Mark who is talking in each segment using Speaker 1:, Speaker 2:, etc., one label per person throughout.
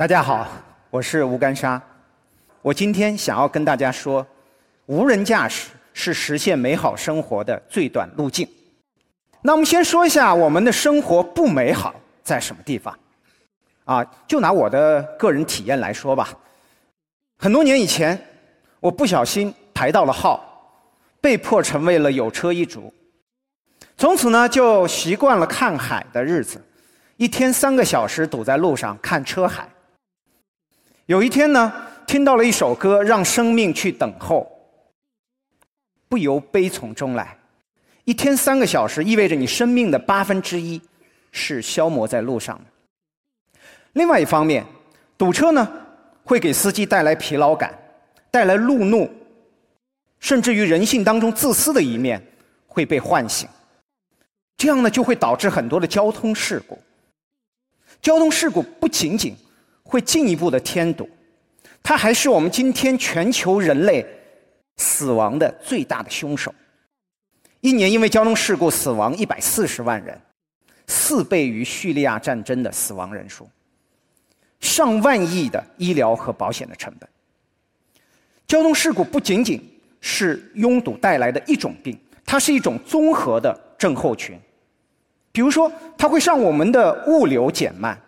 Speaker 1: 大家好，我是吴干沙。我今天想要跟大家说，无人驾驶是实现美好生活的最短路径。那我们先说一下我们的生活不美好在什么地方？啊，就拿我的个人体验来说吧。很多年以前，我不小心排到了号，被迫成为了有车一族。从此呢，就习惯了看海的日子，一天三个小时堵在路上看车海。有一天呢，听到了一首歌，让生命去等候，不由悲从中来。一天三个小时，意味着你生命的八分之一是消磨在路上的。另外一方面，堵车呢，会给司机带来疲劳感，带来路怒，甚至于人性当中自私的一面会被唤醒。这样呢，就会导致很多的交通事故。交通事故不仅仅。会进一步的添堵，它还是我们今天全球人类死亡的最大的凶手。一年因为交通事故死亡一百四十万人，四倍于叙利亚战争的死亡人数，上万亿的医疗和保险的成本。交通事故不仅仅是拥堵带来的一种病，它是一种综合的症候群。比如说，它会让我们的物流减慢。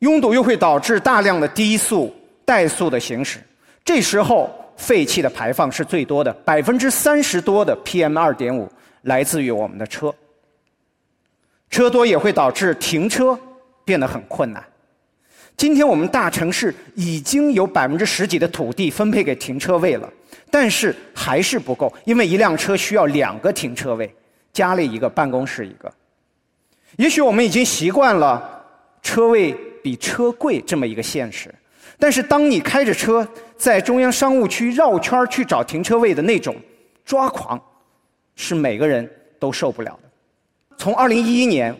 Speaker 1: 拥堵又会导致大量的低速、怠速的行驶，这时候废气的排放是最多的，百分之三十多的 PM 二点五来自于我们的车。车多也会导致停车变得很困难。今天我们大城市已经有百分之十几的土地分配给停车位了，但是还是不够，因为一辆车需要两个停车位，家里一个，办公室一个。也许我们已经习惯了车位。比车贵这么一个现实，但是当你开着车在中央商务区绕圈去找停车位的那种抓狂，是每个人都受不了的。从二零一一年，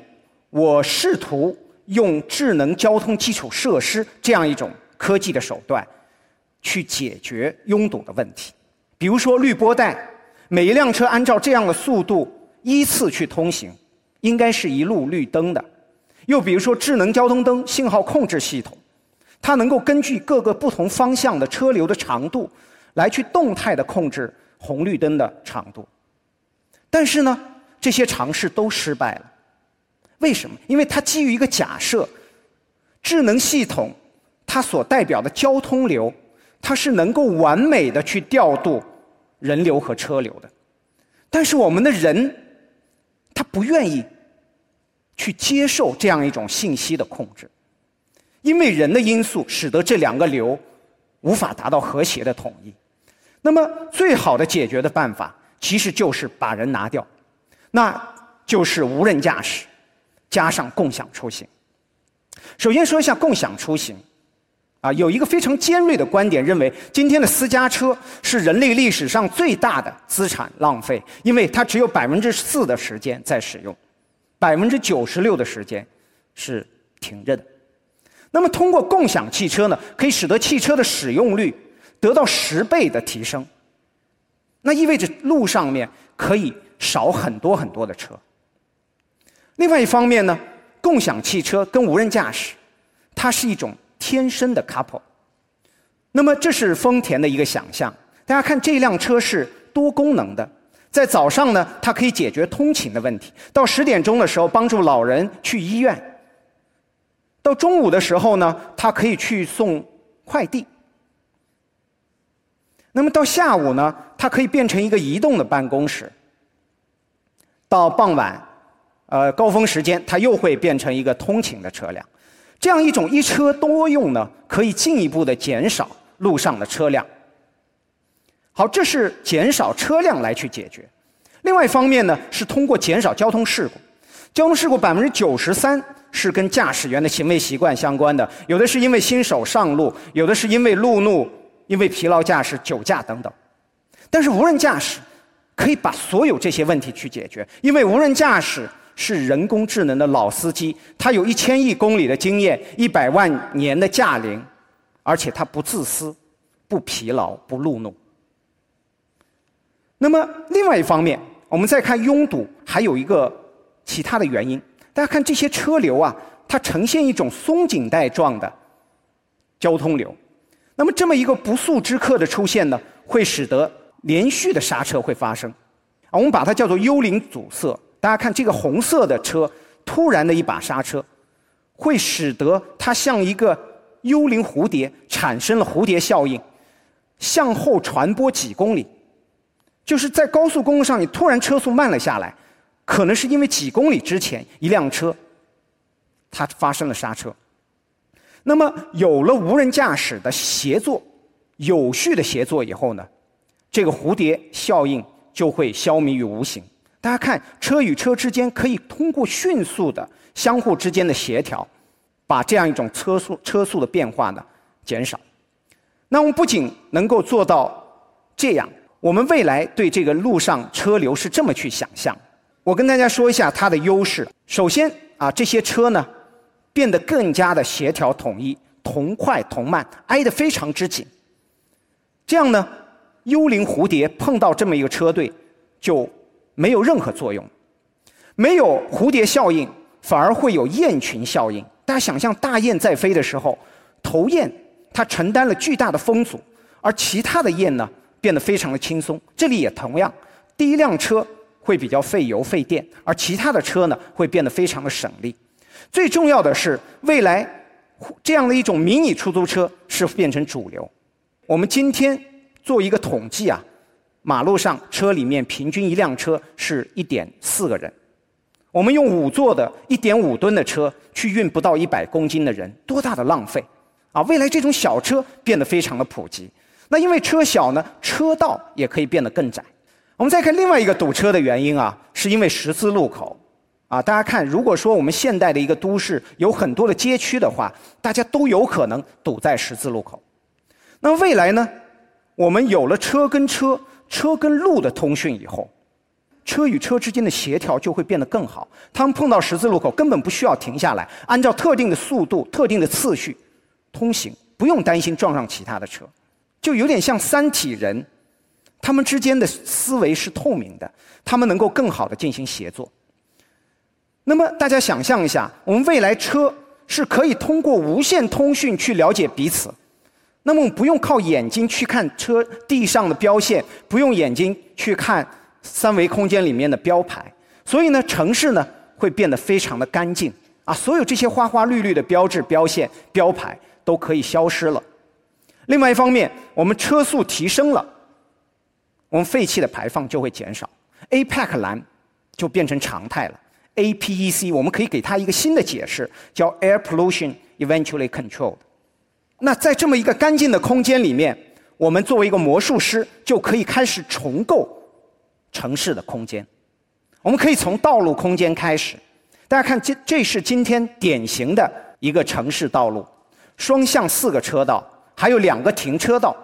Speaker 1: 我试图用智能交通基础设施这样一种科技的手段，去解决拥堵的问题。比如说绿波带，每一辆车按照这样的速度依次去通行，应该是一路绿灯的。又比如说，智能交通灯信号控制系统，它能够根据各个不同方向的车流的长度，来去动态的控制红绿灯的长度。但是呢，这些尝试都失败了。为什么？因为它基于一个假设：智能系统它所代表的交通流，它是能够完美的去调度人流和车流的。但是我们的人，他不愿意。去接受这样一种信息的控制，因为人的因素使得这两个流无法达到和谐的统一。那么，最好的解决的办法其实就是把人拿掉，那就是无人驾驶加上共享出行。首先说一下共享出行，啊，有一个非常尖锐的观点认为，今天的私家车是人类历史上最大的资产浪费，因为它只有百分之四的时间在使用。百分之九十六的时间是停着的。那么，通过共享汽车呢，可以使得汽车的使用率得到十倍的提升。那意味着路上面可以少很多很多的车。另外一方面呢，共享汽车跟无人驾驶，它是一种天生的 couple。那么，这是丰田的一个想象。大家看，这辆车是多功能的。在早上呢，它可以解决通勤的问题；到十点钟的时候，帮助老人去医院；到中午的时候呢，它可以去送快递。那么到下午呢，它可以变成一个移动的办公室。到傍晚，呃，高峰时间，它又会变成一个通勤的车辆。这样一种一车多用呢，可以进一步的减少路上的车辆。好，这是减少车辆来去解决。另外一方面呢，是通过减少交通事故。交通事故百分之九十三是跟驾驶员的行为习惯相关的，有的是因为新手上路，有的是因为路怒、因为疲劳驾驶、酒驾等等。但是无人驾驶可以把所有这些问题去解决，因为无人驾驶是人工智能的老司机，它有一千亿公里的经验，一百万年的驾龄，而且它不自私、不疲劳、不路怒。那么，另外一方面，我们再看拥堵，还有一个其他的原因。大家看这些车流啊，它呈现一种松紧带状的交通流。那么这么一个不速之客的出现呢，会使得连续的刹车会发生。我们把它叫做幽灵阻塞。大家看这个红色的车，突然的一把刹车，会使得它像一个幽灵蝴蝶，产生了蝴蝶效应，向后传播几公里。就是在高速公路上，你突然车速慢了下来，可能是因为几公里之前一辆车，它发生了刹车。那么有了无人驾驶的协作，有序的协作以后呢，这个蝴蝶效应就会消弭于无形。大家看，车与车之间可以通过迅速的相互之间的协调，把这样一种车速车速的变化呢减少。那我们不仅能够做到这样，我们未来对这个路上车流是这么去想象。我跟大家说一下它的优势。首先啊，这些车呢。变得更加的协调统一，同快同慢，挨得非常之紧。这样呢，幽灵蝴蝶碰到这么一个车队，就没有任何作用。没有蝴蝶效应，反而会有雁群效应。大家想象大雁在飞的时候，头雁它承担了巨大的风阻，而其他的雁呢变得非常的轻松。这里也同样，第一辆车会比较费油费电，而其他的车呢会变得非常的省力。最重要的是，未来这样的一种迷你出租车是变成主流。我们今天做一个统计啊，马路上车里面平均一辆车是一点四个人。我们用五座的一点五吨的车去运不到一百公斤的人，多大的浪费啊！未来这种小车变得非常的普及。那因为车小呢，车道也可以变得更窄。我们再看另外一个堵车的原因啊，是因为十字路口。啊，大家看，如果说我们现代的一个都市有很多的街区的话，大家都有可能堵在十字路口。那未来呢，我们有了车跟车、车跟路的通讯以后，车与车之间的协调就会变得更好。他们碰到十字路口根本不需要停下来，按照特定的速度、特定的次序通行，不用担心撞上其他的车，就有点像三体人，他们之间的思维是透明的，他们能够更好的进行协作。那么大家想象一下，我们未来车是可以通过无线通讯去了解彼此。那么我们不用靠眼睛去看车地上的标线，不用眼睛去看三维空间里面的标牌。所以呢，城市呢会变得非常的干净啊，所有这些花花绿绿的标志、标线、标牌都可以消失了。另外一方面，我们车速提升了，我们废气的排放就会减少，APEC 蓝就变成常态了。APEC，我们可以给它一个新的解释，叫 Air Pollution Eventually Controlled。那在这么一个干净的空间里面，我们作为一个魔术师，就可以开始重构城市的空间。我们可以从道路空间开始。大家看，这这是今天典型的一个城市道路，双向四个车道，还有两个停车道，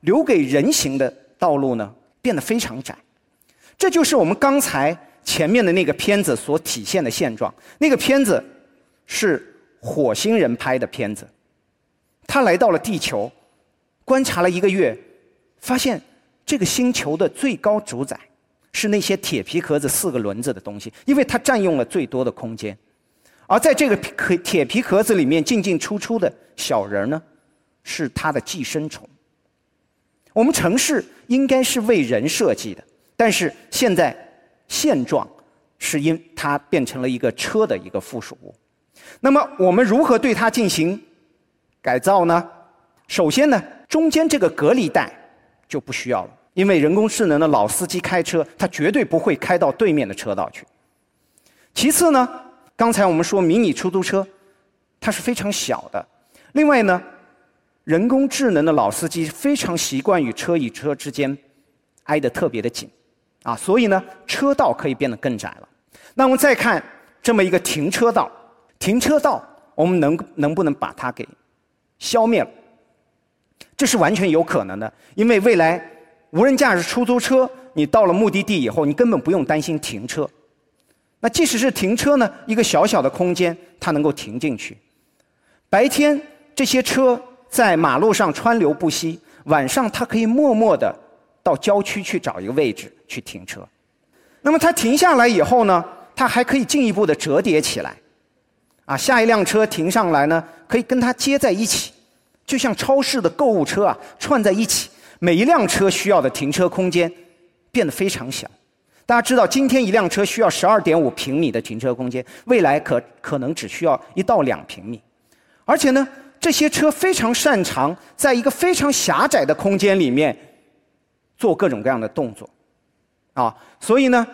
Speaker 1: 留给人行的道路呢变得非常窄。这就是我们刚才。前面的那个片子所体现的现状，那个片子是火星人拍的片子。他来到了地球，观察了一个月，发现这个星球的最高主宰是那些铁皮壳子四个轮子的东西，因为它占用了最多的空间。而在这个铁皮壳子里面进进出出的小人呢，是它的寄生虫。我们城市应该是为人设计的，但是现在。现状是因它变成了一个车的一个附属物。那么我们如何对它进行改造呢？首先呢，中间这个隔离带就不需要了，因为人工智能的老司机开车，他绝对不会开到对面的车道去。其次呢，刚才我们说迷你出租车，它是非常小的。另外呢，人工智能的老司机非常习惯与车与车之间挨得特别的紧。啊，所以呢，车道可以变得更窄了。那我们再看这么一个停车道，停车道我们能能不能把它给消灭了？这是完全有可能的，因为未来无人驾驶出租车，你到了目的地以后，你根本不用担心停车。那即使是停车呢，一个小小的空间，它能够停进去。白天这些车在马路上川流不息，晚上它可以默默的。到郊区去找一个位置去停车，那么它停下来以后呢，它还可以进一步的折叠起来，啊，下一辆车停上来呢，可以跟它接在一起，就像超市的购物车啊串在一起，每一辆车需要的停车空间变得非常小。大家知道，今天一辆车需要十二点五平米的停车空间，未来可可能只需要一到两平米。而且呢，这些车非常擅长在一个非常狭窄的空间里面做各种各样的动作，啊，所以呢，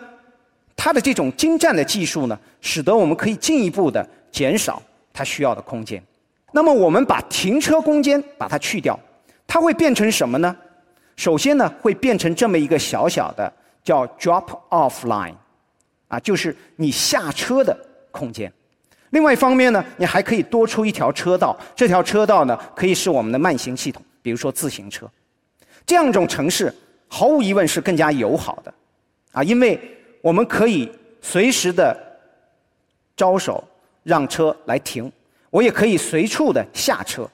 Speaker 1: 它的这种精湛的技术呢，使得我们可以进一步的减少它需要的空间。那么，我们把停车空间把它去掉，它会变成什么呢？首先呢，会变成这么一个小小的。叫 drop off line，啊，就是你下车的空间。另外一方面呢，你还可以多出一条车道，这条车道呢可以是我们的慢行系统，比如说自行车。这样一种城市，毫无疑问是更加友好的，啊，因为我们可以随时的招手让车来停，我也可以随处的下车，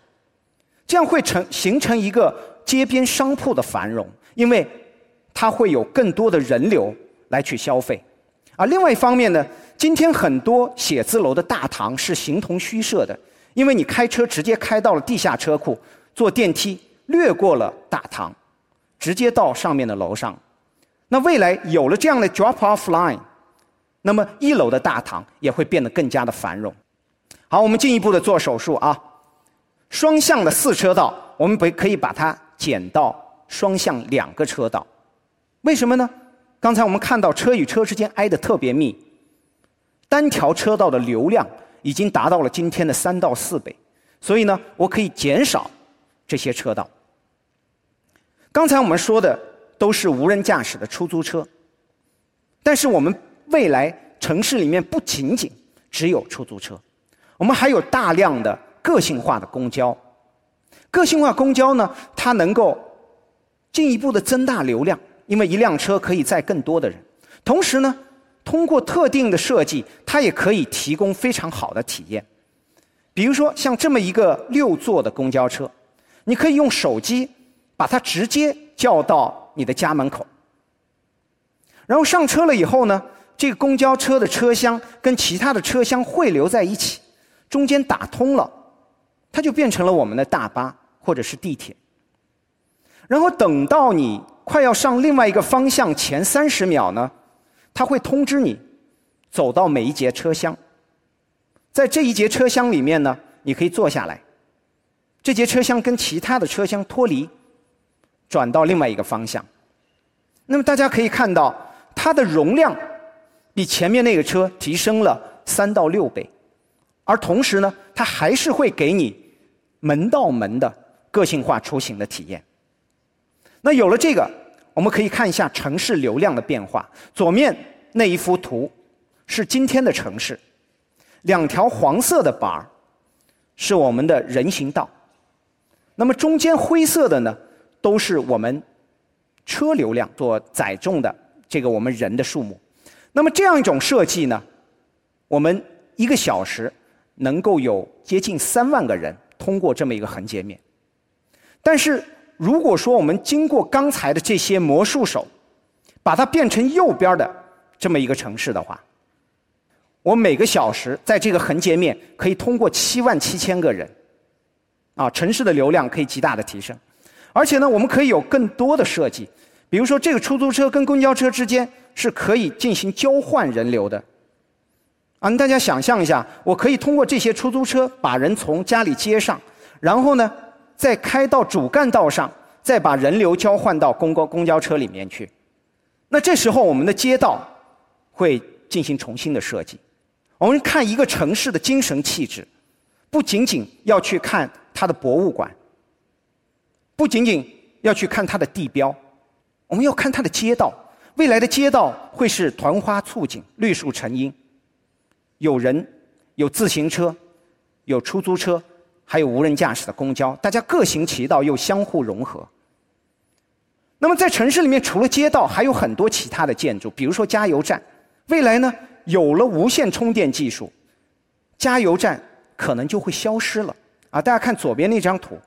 Speaker 1: 这样会成形成一个街边商铺的繁荣，因为。它会有更多的人流来去消费，而另外一方面呢，今天很多写字楼的大堂是形同虚设的，因为你开车直接开到了地下车库，坐电梯略过了大堂，直接到上面的楼上。那未来有了这样的 drop off line，那么一楼的大堂也会变得更加的繁荣。好，我们进一步的做手术啊，双向的四车道，我们不可以把它减到双向两个车道。为什么呢？刚才我们看到车与车之间挨得特别密，单条车道的流量已经达到了今天的三到四倍，所以呢，我可以减少这些车道。刚才我们说的都是无人驾驶的出租车，但是我们未来城市里面不仅仅只有出租车，我们还有大量的个性化的公交。个性化公交呢，它能够进一步的增大流量。因为一辆车可以载更多的人，同时呢，通过特定的设计，它也可以提供非常好的体验。比如说，像这么一个六座的公交车，你可以用手机把它直接叫到你的家门口，然后上车了以后呢，这个公交车的车厢跟其他的车厢汇流在一起，中间打通了，它就变成了我们的大巴或者是地铁。然后等到你。快要上另外一个方向前三十秒呢，它会通知你走到每一节车厢，在这一节车厢里面呢，你可以坐下来。这节车厢跟其他的车厢脱离，转到另外一个方向。那么大家可以看到，它的容量比前面那个车提升了三到六倍，而同时呢，它还是会给你门到门的个性化出行的体验。那有了这个。我们可以看一下城市流量的变化。左面那一幅图是今天的城市，两条黄色的板儿是我们的人行道，那么中间灰色的呢，都是我们车流量所载重的这个我们人的数目。那么这样一种设计呢，我们一个小时能够有接近三万个人通过这么一个横截面，但是。如果说我们经过刚才的这些魔术手，把它变成右边的这么一个城市的话，我每个小时在这个横截面可以通过七万七千个人，啊，城市的流量可以极大的提升，而且呢，我们可以有更多的设计，比如说这个出租车跟公交车之间是可以进行交换人流的，啊，大家想象一下，我可以通过这些出租车把人从家里接上，然后呢。再开到主干道上，再把人流交换到公公公交车里面去。那这时候，我们的街道会进行重新的设计。我们看一个城市的精神气质，不仅仅要去看它的博物馆，不仅仅要去看它的地标，我们要看它的街道。未来的街道会是团花簇锦、绿树成荫，有人，有自行车，有出租车。还有无人驾驶的公交，大家各行其道又相互融合。那么在城市里面，除了街道，还有很多其他的建筑，比如说加油站。未来呢，有了无线充电技术，加油站可能就会消失了。啊，大家看左边那张图，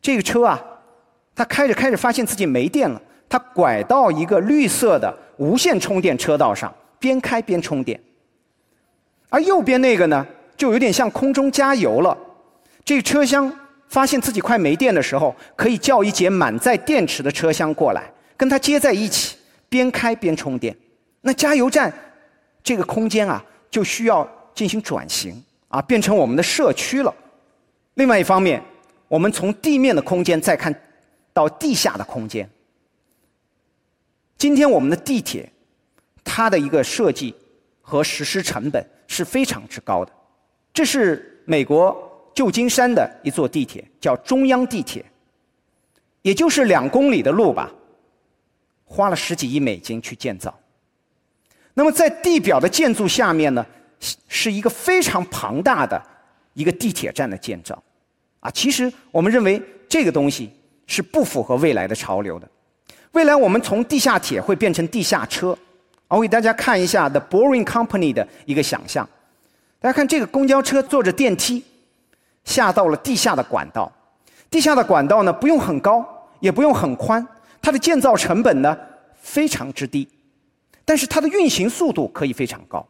Speaker 1: 这个车啊，它开着开着发现自己没电了，它拐到一个绿色的无线充电车道上，边开边充电。而右边那个呢，就有点像空中加油了。这车厢发现自己快没电的时候，可以叫一节满载电池的车厢过来，跟它接在一起，边开边充电。那加油站这个空间啊，就需要进行转型啊，变成我们的社区了。另外一方面，我们从地面的空间再看到地下的空间。今天我们的地铁，它的一个设计和实施成本是非常之高的。这是美国旧金山的一座地铁，叫中央地铁，也就是两公里的路吧，花了十几亿美金去建造。那么在地表的建筑下面呢，是一个非常庞大的一个地铁站的建造。啊，其实我们认为这个东西是不符合未来的潮流的。未来我们从地下铁会变成地下车。我给大家看一下 The Boring Company 的一个想象。大家看这个公交车坐着电梯下到了地下的管道。地下的管道呢不用很高，也不用很宽，它的建造成本呢非常之低，但是它的运行速度可以非常高。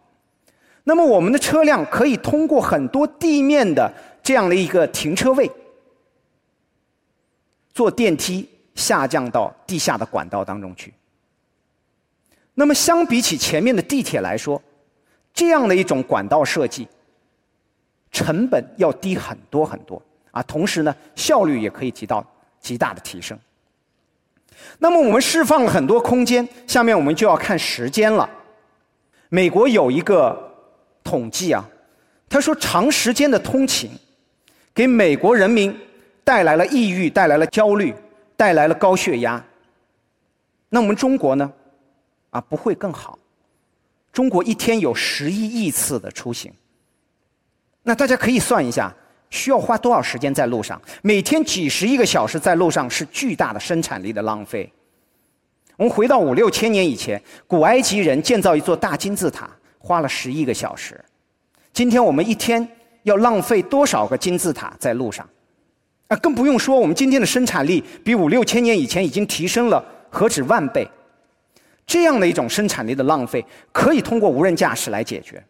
Speaker 1: 那么我们的车辆可以通过很多地面的。这样的一个停车位，坐电梯下降到地下的管道当中去。那么，相比起前面的地铁来说，这样的一种管道设计，成本要低很多很多啊！同时呢，效率也可以提到极大的提升。那么，我们释放了很多空间，下面我们就要看时间了。美国有一个统计啊，他说长时间的通勤。给美国人民带来了抑郁，带来了焦虑，带来了高血压。那我们中国呢？啊，不会更好。中国一天有十一亿次的出行，那大家可以算一下，需要花多少时间在路上？每天几十亿个小时在路上是巨大的生产力的浪费。我们回到五六千年以前，古埃及人建造一座大金字塔花了十亿个小时。今天我们一天。要浪费多少个金字塔在路上？啊，更不用说我们今天的生产力比五六千年以前已经提升了何止万倍。这样的一种生产力的浪费，可以通过无人驾驶来解决。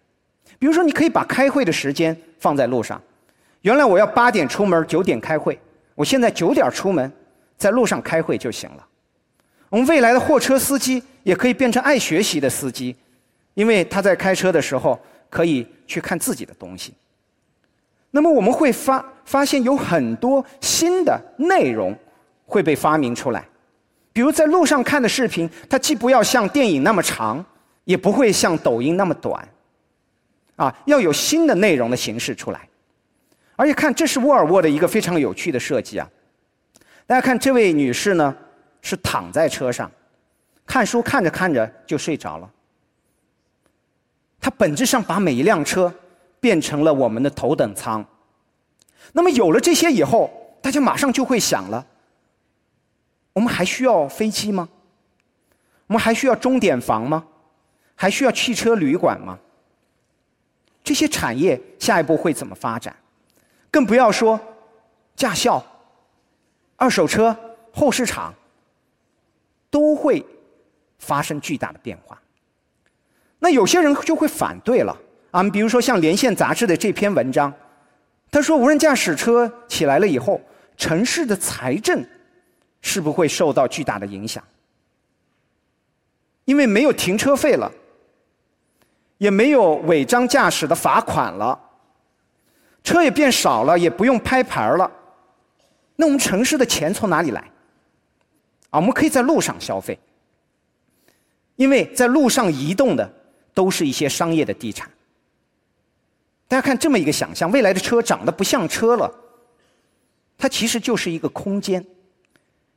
Speaker 1: 比如说，你可以把开会的时间放在路上。原来我要八点出门，九点开会，我现在九点出门，在路上开会就行了。我们未来的货车司机也可以变成爱学习的司机，因为他在开车的时候可以去看自己的东西。那么我们会发发现有很多新的内容会被发明出来，比如在路上看的视频，它既不要像电影那么长，也不会像抖音那么短，啊，要有新的内容的形式出来。而且看，这是沃尔沃的一个非常有趣的设计啊！大家看，这位女士呢是躺在车上，看书看着看着就睡着了。它本质上把每一辆车。变成了我们的头等舱。那么有了这些以后，大家马上就会想了：我们还需要飞机吗？我们还需要钟点房吗？还需要汽车旅馆吗？这些产业下一步会怎么发展？更不要说驾校、二手车、后市场，都会发生巨大的变化。那有些人就会反对了。啊，比如说像《连线》杂志的这篇文章，他说无人驾驶车起来了以后，城市的财政是不会受到巨大的影响，因为没有停车费了，也没有违章驾驶的罚款了，车也变少了，也不用拍牌了，那我们城市的钱从哪里来？啊，我们可以在路上消费，因为在路上移动的都是一些商业的地产。大家看这么一个想象，未来的车长得不像车了，它其实就是一个空间，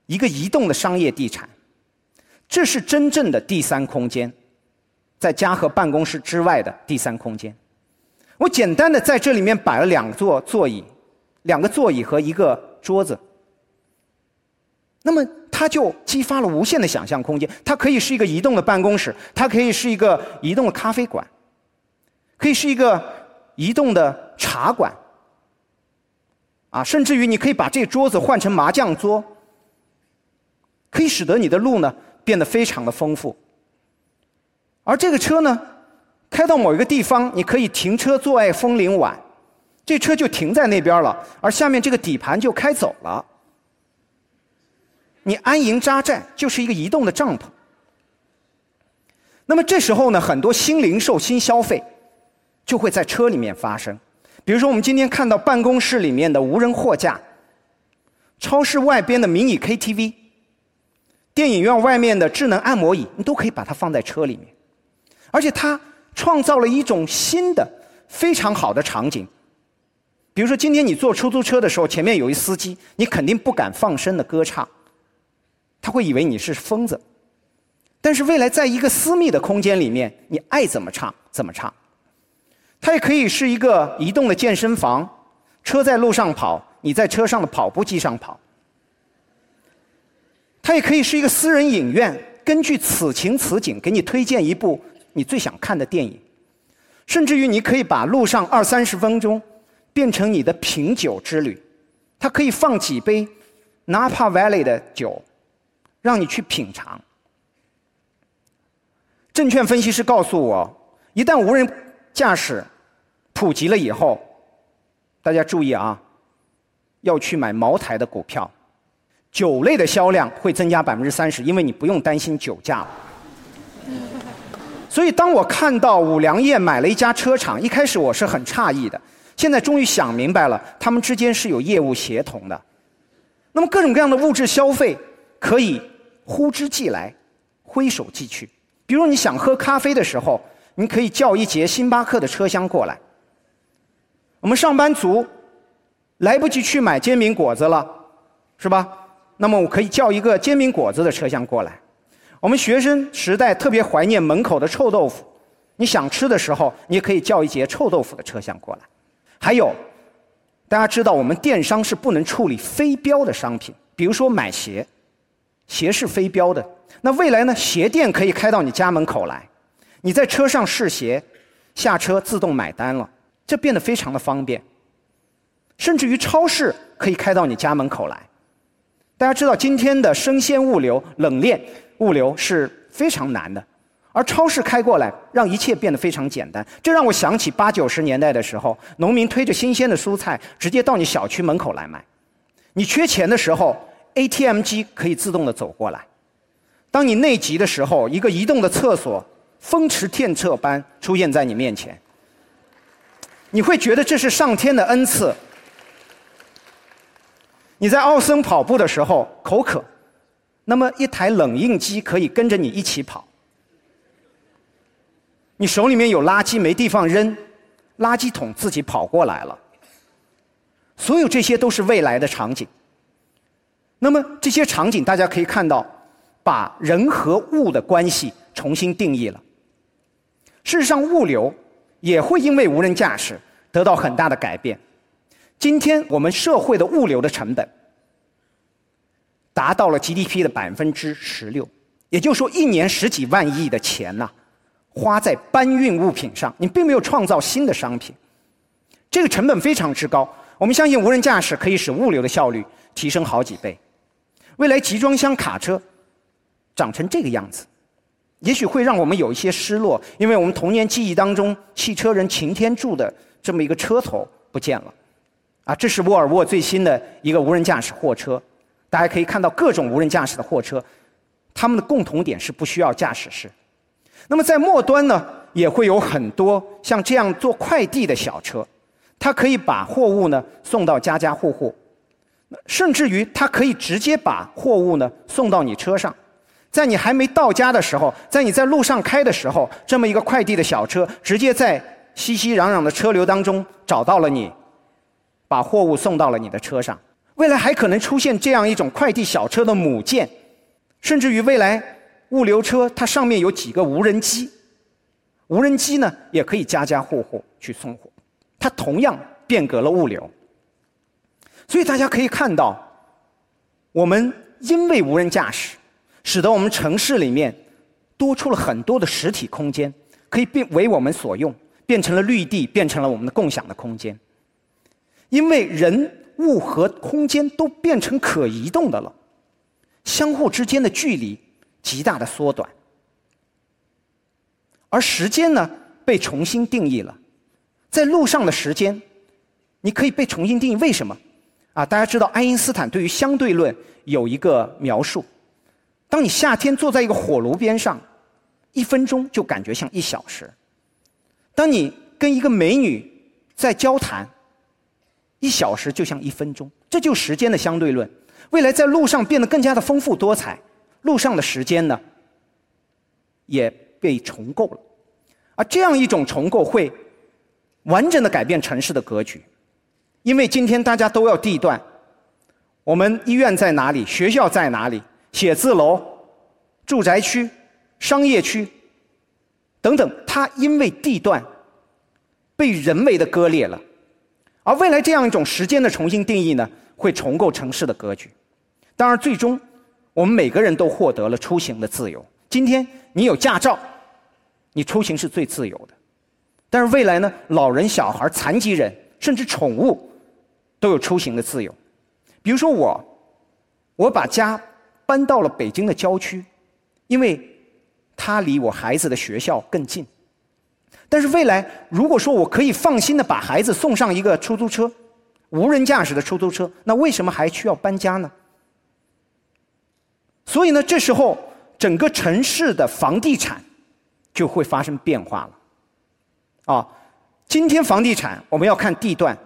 Speaker 1: 一个移动的商业地产，这是真正的第三空间，在家和办公室之外的第三空间。我简单的在这里面摆了两座座椅，两个座椅和一个桌子，那么它就激发了无限的想象空间。它可以是一个移动的办公室，它可以是一个移动的咖啡馆，可以是一个。移动的茶馆，啊，甚至于你可以把这桌子换成麻将桌，可以使得你的路呢变得非常的丰富。而这个车呢，开到某一个地方，你可以停车坐爱枫林晚，这车就停在那边了，而下面这个底盘就开走了。你安营扎寨就是一个移动的帐篷。那么这时候呢，很多新零售、新消费就会在车里面发生。比如说，我们今天看到办公室里面的无人货架，超市外边的迷你 KTV，电影院外面的智能按摩椅，你都可以把它放在车里面，而且它创造了一种新的、非常好的场景。比如说，今天你坐出租车的时候，前面有一司机，你肯定不敢放声的歌唱，他会以为你是疯子。但是未来在一个私密的空间里面，你爱怎么唱怎么唱。它也可以是一个移动的健身房，车在路上跑，你在车上的跑步机上跑。它也可以是一个私人影院，根据此情此景给你推荐一部你最想看的电影。甚至于你可以把路上二三十分钟变成你的品酒之旅，它可以放几杯 Napa Valley 的酒，让你去品尝。证券分析师告诉我，一旦无人驾驶。普及了以后，大家注意啊，要去买茅台的股票，酒类的销量会增加百分之三十，因为你不用担心酒驾了。所以，当我看到五粮液买了一家车厂，一开始我是很诧异的，现在终于想明白了，他们之间是有业务协同的。那么，各种各样的物质消费可以呼之即来，挥手即去。比如，你想喝咖啡的时候，你可以叫一节星巴克的车厢过来。我们上班族来不及去买煎饼果子了，是吧？那么我可以叫一个煎饼果子的车厢过来。我们学生时代特别怀念门口的臭豆腐，你想吃的时候，你可以叫一节臭豆腐的车厢过来。还有，大家知道我们电商是不能处理非标的商品，比如说买鞋，鞋是非标的。那未来呢？鞋店可以开到你家门口来，你在车上试鞋，下车自动买单了。这变得非常的方便，甚至于超市可以开到你家门口来。大家知道，今天的生鲜物流、冷链物流是非常难的，而超市开过来，让一切变得非常简单。这让我想起八九十年代的时候，农民推着新鲜的蔬菜，直接到你小区门口来卖。你缺钱的时候，ATM 机可以自动的走过来。当你内急的时候，一个移动的厕所，风驰电掣般出现在你面前。你会觉得这是上天的恩赐。你在奥森跑步的时候口渴，那么一台冷饮机可以跟着你一起跑。你手里面有垃圾没地方扔，垃圾桶自己跑过来了。所有这些都是未来的场景。那么这些场景大家可以看到，把人和物的关系重新定义了。事实上，物流。也会因为无人驾驶得到很大的改变。今天我们社会的物流的成本达到了 GDP 的百分之十六，也就是说，一年十几万亿的钱呐，花在搬运物品上，你并没有创造新的商品，这个成本非常之高。我们相信无人驾驶可以使物流的效率提升好几倍。未来集装箱卡车长成这个样子。也许会让我们有一些失落，因为我们童年记忆当中汽车人擎天柱的这么一个车头不见了，啊，这是沃尔沃最新的一个无人驾驶货车，大家可以看到各种无人驾驶的货车，它们的共同点是不需要驾驶室。那么在末端呢，也会有很多像这样做快递的小车，它可以把货物呢送到家家户户，甚至于它可以直接把货物呢送到你车上。在你还没到家的时候，在你在路上开的时候，这么一个快递的小车，直接在熙熙攘攘的车流当中找到了你，把货物送到了你的车上。未来还可能出现这样一种快递小车的母舰，甚至于未来物流车它上面有几个无人机，无人机呢也可以家家户户去送货，它同样变革了物流。所以大家可以看到，我们因为无人驾驶。使得我们城市里面多出了很多的实体空间，可以变为我们所用，变成了绿地，变成了我们的共享的空间。因为人物和空间都变成可移动的了，相互之间的距离极大的缩短，而时间呢被重新定义了，在路上的时间，你可以被重新定义。为什么？啊，大家知道爱因斯坦对于相对论有一个描述：当你夏天坐在一个火炉边上，一分钟就感觉像一小时；当你跟一个美女在交谈，一小时就像一分钟。这就是时间的相对论。未来在路上变得更加的丰富多彩，路上的时间呢，也被重构了。而这样一种重构会完整的改变城市的格局，因为今天大家都要地段，我们医院在哪里？学校在哪里？写字楼、住宅区、商业区等等，它因为地段被人为的割裂了。而未来这样一种时间的重新定义呢？会重构城市的格局，当然，最终我们每个人都获得了出行的自由。今天你有驾照，你出行是最自由的。但是未来呢？老人、小孩、残疾人，甚至宠物，都有出行的自由。比如说我，我把家搬到了北京的郊区，因为它离我孩子的学校更近。但是未来，如果说我可以放心的把孩子送上一个出租车。无人驾驶的出租车，那为什么还需要搬家呢？所以呢，这时候整个城市的房地产就会发生变化了。啊，今天房地产我们要看地段，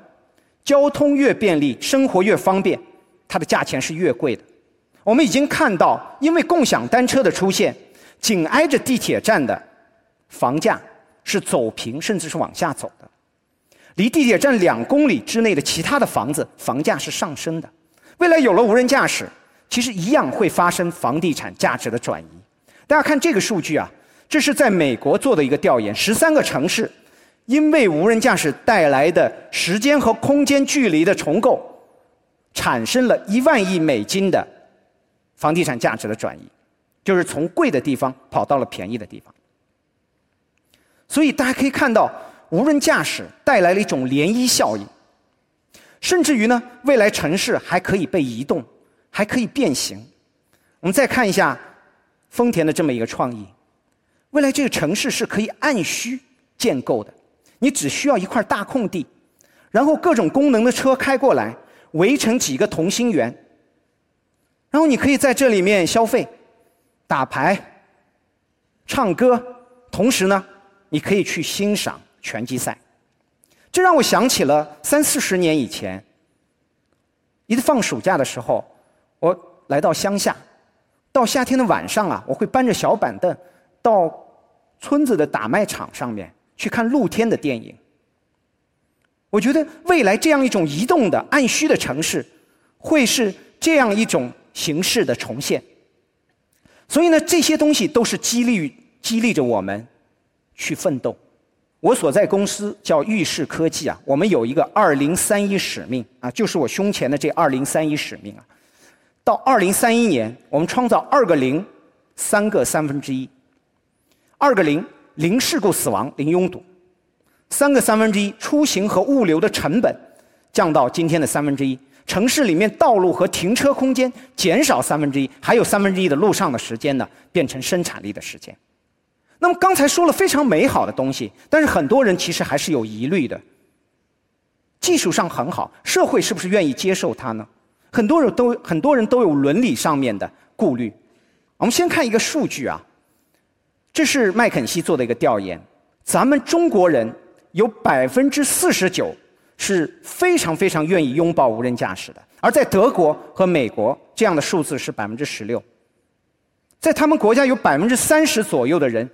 Speaker 1: 交通越便利，生活越方便，它的价钱是越贵的。我们已经看到，因为共享单车的出现，紧挨着地铁站的房价是走平，甚至是往下走的。离地铁站两公里之内的其他的房子，房价是上升的。未来有了无人驾驶，其实一样会发生房地产价值的转移。大家看这个数据啊，这是在美国做的一个调研，十三个城市因为无人驾驶带来的时间和空间距离的重构，产生了一万亿美金的房地产价值的转移，就是从贵的地方跑到了便宜的地方。所以大家可以看到。无人驾驶带来了一种涟漪效应，甚至于呢，未来城市还可以被移动，还可以变形。我们再看一下丰田的这么一个创意，未来这个城市是可以按需建构的，你只需要一块大空地，然后各种功能的车开过来，围成几个同心圆，然后你可以在这里面消费、打牌、唱歌，同时呢，你可以去欣赏。拳击赛，这让我想起了三四十年以前，一放暑假的时候，我来到乡下，到夏天的晚上啊，我会搬着小板凳到村子的打麦场上面去看露天的电影。我觉得未来这样一种移动的按需的城市，会是这样一种形式的重现。所以呢，这些东西都是激励激励着我们去奋斗。我所在公司叫裕世科技啊，我们有一个二零三一使命啊，就是我胸前的这二零三一使命啊。到二零三一年，我们创造二个零，三个三分之一。二个零，零事故死亡，零拥堵；三个三分之一，出行和物流的成本降到今天的三分之一，城市里面道路和停车空间减少三分之一，还有三分之一的路上的时间呢，变成生产力的时间。那么刚才说了非常美好的东西，但是很多人其实还是有疑虑的。技术上很好，社会是不是愿意接受它呢？很多人都很多人都有伦理上面的顾虑。我们先看一个数据啊，这是麦肯锡做的一个调研，咱们中国人有百分之四十九是非常非常愿意拥抱无人驾驶的，而在德国和美国，这样的数字是百分之十六，在他们国家有百分之三十左右的人。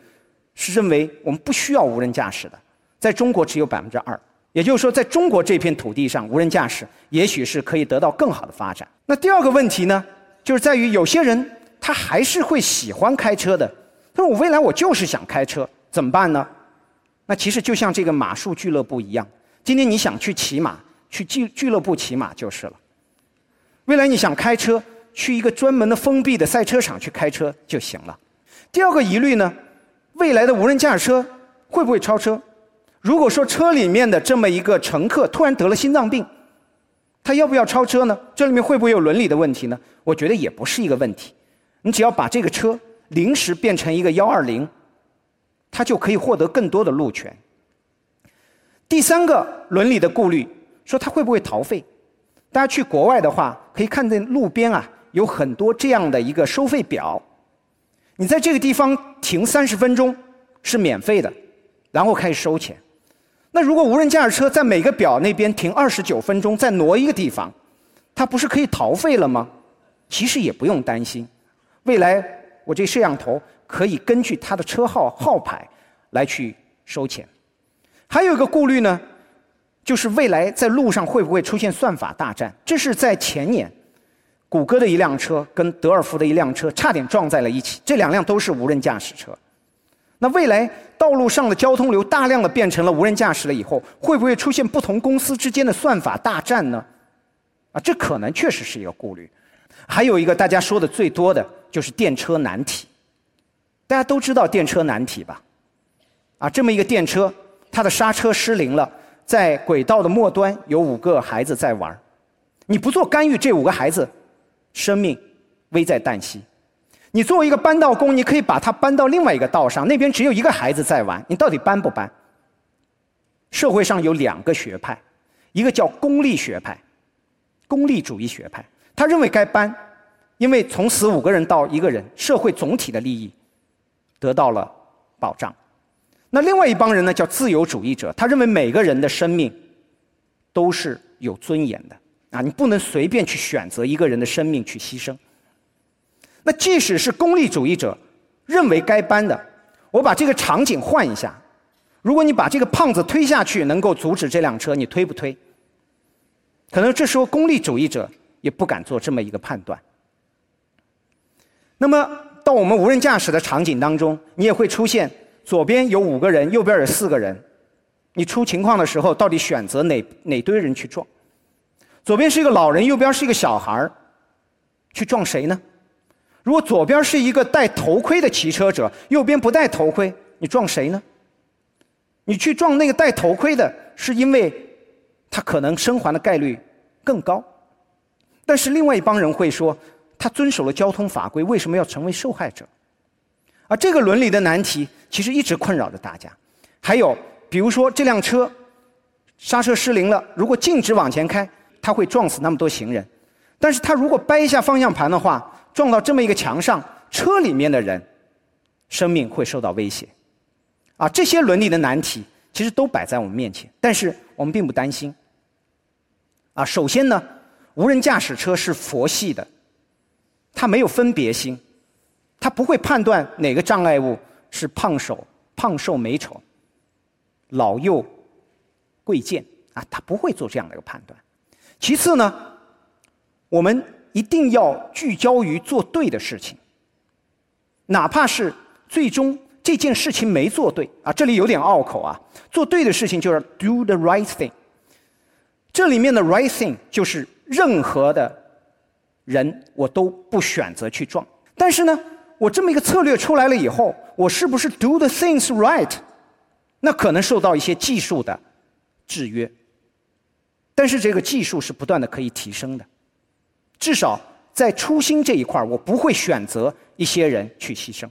Speaker 1: 是认为我们不需要无人驾驶的，在中国只有百分之二，也就是说，在中国这片土地上，无人驾驶也许是可以得到更好的发展。那第二个问题呢，就是在于有些人他还是会喜欢开车的，他说我未来我就是想开车，怎么办呢？那其实就像这个马术俱乐部一样，今天你想去骑马，去俱俱乐部骑马就是了。未来你想开车，去一个专门的封闭的赛车场去开车就行了。第二个疑虑呢？未来的无人驾驶车会不会超车？如果说车里面的这么一个乘客突然得了心脏病，他要不要超车呢？这里面会不会有伦理的问题呢？我觉得也不是一个问题。你只要把这个车临时变成一个幺二零，它就可以获得更多的路权。第三个伦理的顾虑说它会不会逃费？大家去国外的话，可以看见路边啊有很多这样的一个收费表。你在这个地方停三十分钟是免费的，然后开始收钱。那如果无人驾驶车在每个表那边停二十九分钟，再挪一个地方，它不是可以逃费了吗？其实也不用担心，未来我这摄像头可以根据它的车号号牌来去收钱。还有一个顾虑呢，就是未来在路上会不会出现算法大战？这是在前年，谷歌的一辆车跟德尔福的一辆车差点撞在了一起，这两辆都是无人驾驶车。那未来道路上的交通流大量的变成了无人驾驶了以后，会不会出现不同公司之间的算法大战呢？啊，这可能确实是一个顾虑。还有一个大家说的最多的就是电车难题。大家都知道电车难题吧？啊，这么一个电车，它的刹车失灵了，在轨道的末端有五个孩子在玩你不做干预，这五个孩子生命危在旦夕。你作为一个搬道工，你可以把它搬到另外一个道上，那边只有一个孩子在玩，你到底搬不搬？社会上有两个学派，一个叫功利学派，功利主义学派。他认为该搬，因为从死五个人到一个人，社会总体的利益得到了保障。那另外一帮人呢，叫自由主义者，他认为每个人的生命都是有尊严的啊，你不能随便去选择一个人的生命去牺牲。那即使是功利主义者认为该搬的，我把这个场景换一下，如果你把这个胖子推下去，能够阻止这辆车，你推不推？可能这时候功利主义者。也不敢做这么一个判断。那么，到我们无人驾驶的场景当中，你也会出现左边有五个人，右边有四个人。你出情况的时候，到底选择哪哪堆人去撞？左边是一个老人，右边是一个小孩儿，去撞谁呢？如果左边是一个戴头盔的骑车者，右边不戴头盔，你撞谁呢？你去撞那个戴头盔的，是因为他可能生还的概率更高。但是另外一帮人会说，他遵守了交通法规，为什么要成为受害者？而这个伦理的难题其实一直困扰着大家。还有，比如说这辆车刹车失灵了，如果径直往前开，他会撞死那么多行人；但是他如果掰一下方向盘的话，撞到这么一个墙上，车里面的人生命会受到威胁。啊，这些伦理的难题其实都摆在我们面前，但是我们并不担心。啊，首先呢。无人驾驶车是佛系的，它没有分别心，它不会判断哪个障碍物是胖手、胖瘦、美丑、老幼、贵贱啊，它不会做这样的一个判断。其次呢，我们一定要聚焦于做对的事情，哪怕是最终这件事情没做对啊，这里有点拗口啊。做对的事情就是 do the right thing，这里面的 right thing 就是。任何的人，我都不选择去撞。但是呢，我这么一个策略出来了以后，我是不是 do the things right？那可能受到一些技术的制约。但是这个技术是不断的可以提升的，至少在初心这一块我不会选择一些人去牺牲。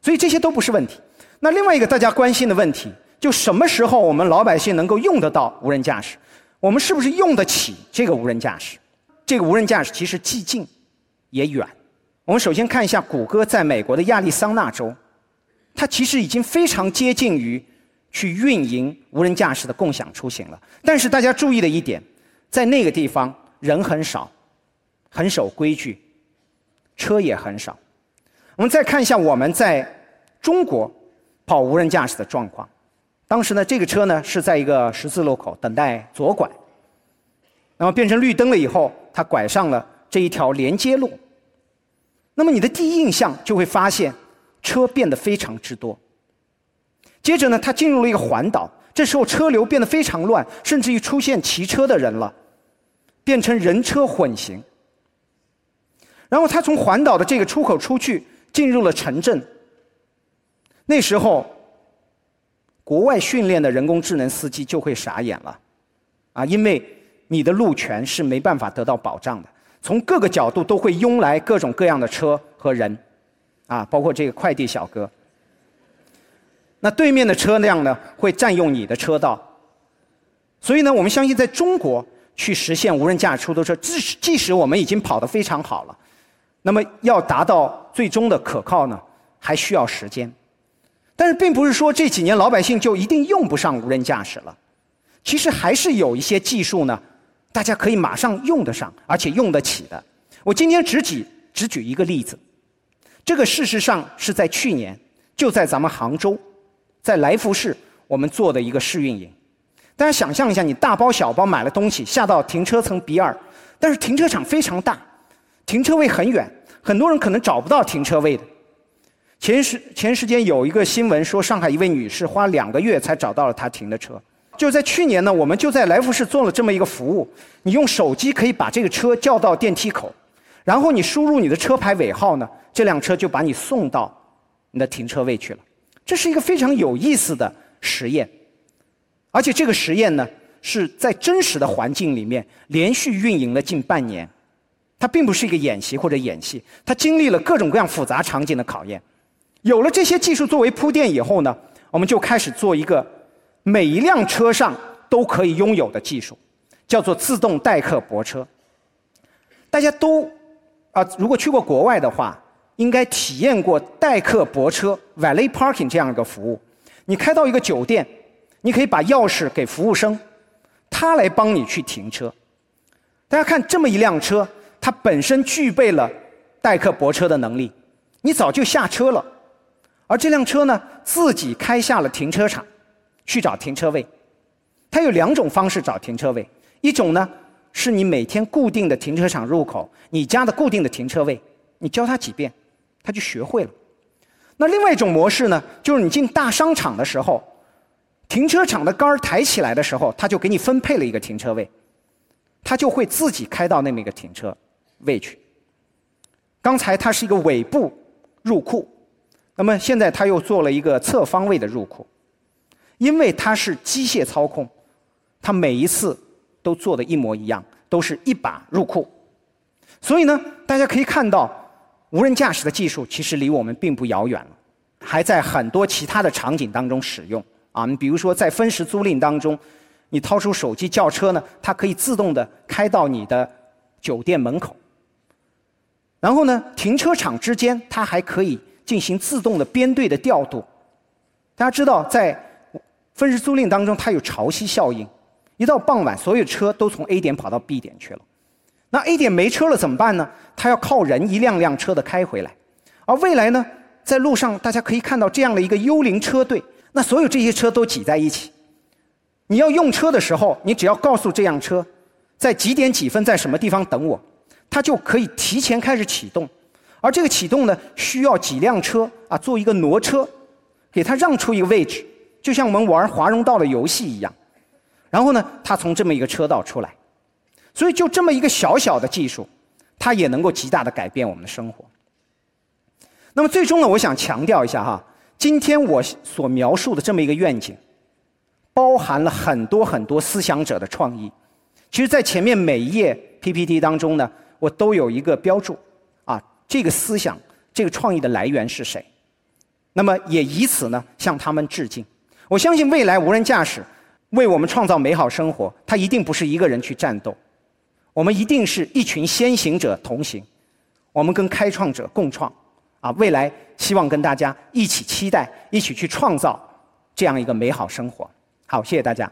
Speaker 1: 所以这些都不是问题。那另外一个大家关心的问题，就什么时候我们老百姓能够用得到无人驾驶？我们是不是用得起这个无人驾驶？这个无人驾驶其实既近也远。我们首先看一下谷歌在美国的亚利桑那州，它其实已经非常接近于去运营无人驾驶的共享出行了。但是大家注意的一点，在那个地方人很少，很守规矩，车也很少。我们再看一下我们在中国跑无人驾驶的状况。当时呢，这个车呢是在一个十字路口等待左拐，那么变成绿灯了以后，它拐上了这一条连接路。那么你的第一印象就会发现，车变得非常之多。接着呢，它进入了一个环岛，这时候车流变得非常乱，甚至于出现骑车的人了，变成人车混行。然后它从环岛的这个出口出去，进入了城镇。那时候。国外训练的人工智能司机就会傻眼了，啊，因为你的路权是没办法得到保障的，从各个角度都会拥来各种各样的车和人，啊，包括这个快递小哥。那对面的车辆呢，会占用你的车道，所以呢，我们相信在中国去实现无人驾驶出租车，即使即使我们已经跑得非常好了，那么要达到最终的可靠呢，还需要时间。但是并不是说这几年老百姓就一定用不上无人驾驶了，其实还是有一些技术呢，大家可以马上用得上，而且用得起的。我今天只举只举一个例子，这个事实上是在去年就在咱们杭州，在来福士我们做的一个试运营。大家想象一下，你大包小包买了东西下到停车层 B 二，但是停车场非常大，停车位很远，很多人可能找不到停车位的。前时前时间有一个新闻说，上海一位女士花两个月才找到了她停的车。就在去年呢，我们就在来福士做了这么一个服务，你用手机可以把这个车叫到电梯口，然后你输入你的车牌尾号呢，这辆车就把你送到你的停车位去了。这是一个非常有意思的实验，而且这个实验呢是在真实的环境里面连续运营了近半年，它并不是一个演习或者演戏，它经历了各种各样复杂场景的考验。有了这些技术作为铺垫以后呢，我们就开始做一个每一辆车上都可以拥有的技术，叫做自动代客泊车。大家都啊，如果去过国外的话，应该体验过代客泊车 （valet parking） 这样一个服务。你开到一个酒店，你可以把钥匙给服务生，他来帮你去停车。大家看这么一辆车，它本身具备了代客泊车的能力，你早就下车了。而这辆车呢，自己开下了停车场，去找停车位。它有两种方式找停车位：一种呢，是你每天固定的停车场入口，你家的固定的停车位，你教他几遍，他就学会了。那另外一种模式呢，就是你进大商场的时候，停车场的杆儿抬起来的时候，他就给你分配了一个停车位，他就会自己开到那么一个停车位去。刚才它是一个尾部入库。那么现在他又做了一个侧方位的入库，因为它是机械操控，它每一次都做的一模一样，都是一把入库。所以呢，大家可以看到，无人驾驶的技术其实离我们并不遥远了，还在很多其他的场景当中使用啊。你比如说在分时租赁当中，你掏出手机叫车呢，它可以自动的开到你的酒店门口。然后呢，停车场之间它还可以。进行自动的编队的调度。大家知道，在分时租赁当中，它有潮汐效应。一到傍晚，所有车都从 A 点跑到 B 点去了。那 A 点没车了怎么办呢？它要靠人一辆辆车的开回来。而未来呢，在路上大家可以看到这样的一个幽灵车队。那所有这些车都挤在一起。你要用车的时候，你只要告诉这辆车，在几点几分在什么地方等我，它就可以提前开始启动。而这个启动呢，需要几辆车啊，做一个挪车，给它让出一个位置，就像我们玩华容道的游戏一样。然后呢，它从这么一个车道出来，所以就这么一个小小的技术，它也能够极大的改变我们的生活。那么最终呢，我想强调一下哈，今天我所描述的这么一个愿景，包含了很多很多思想者的创意。其实，在前面每一页 PPT 当中呢，我都有一个标注。啊这个思想、这个创意的来源是谁？那么也以此呢向他们致敬。我相信未来无人驾驶为我们创造美好生活，它一定不是一个人去战斗，我们一定是一群先行者同行，我们跟开创者共创。啊，未来希望跟大家一起期待，一起去创造这样一个美好生活。好，谢谢大家。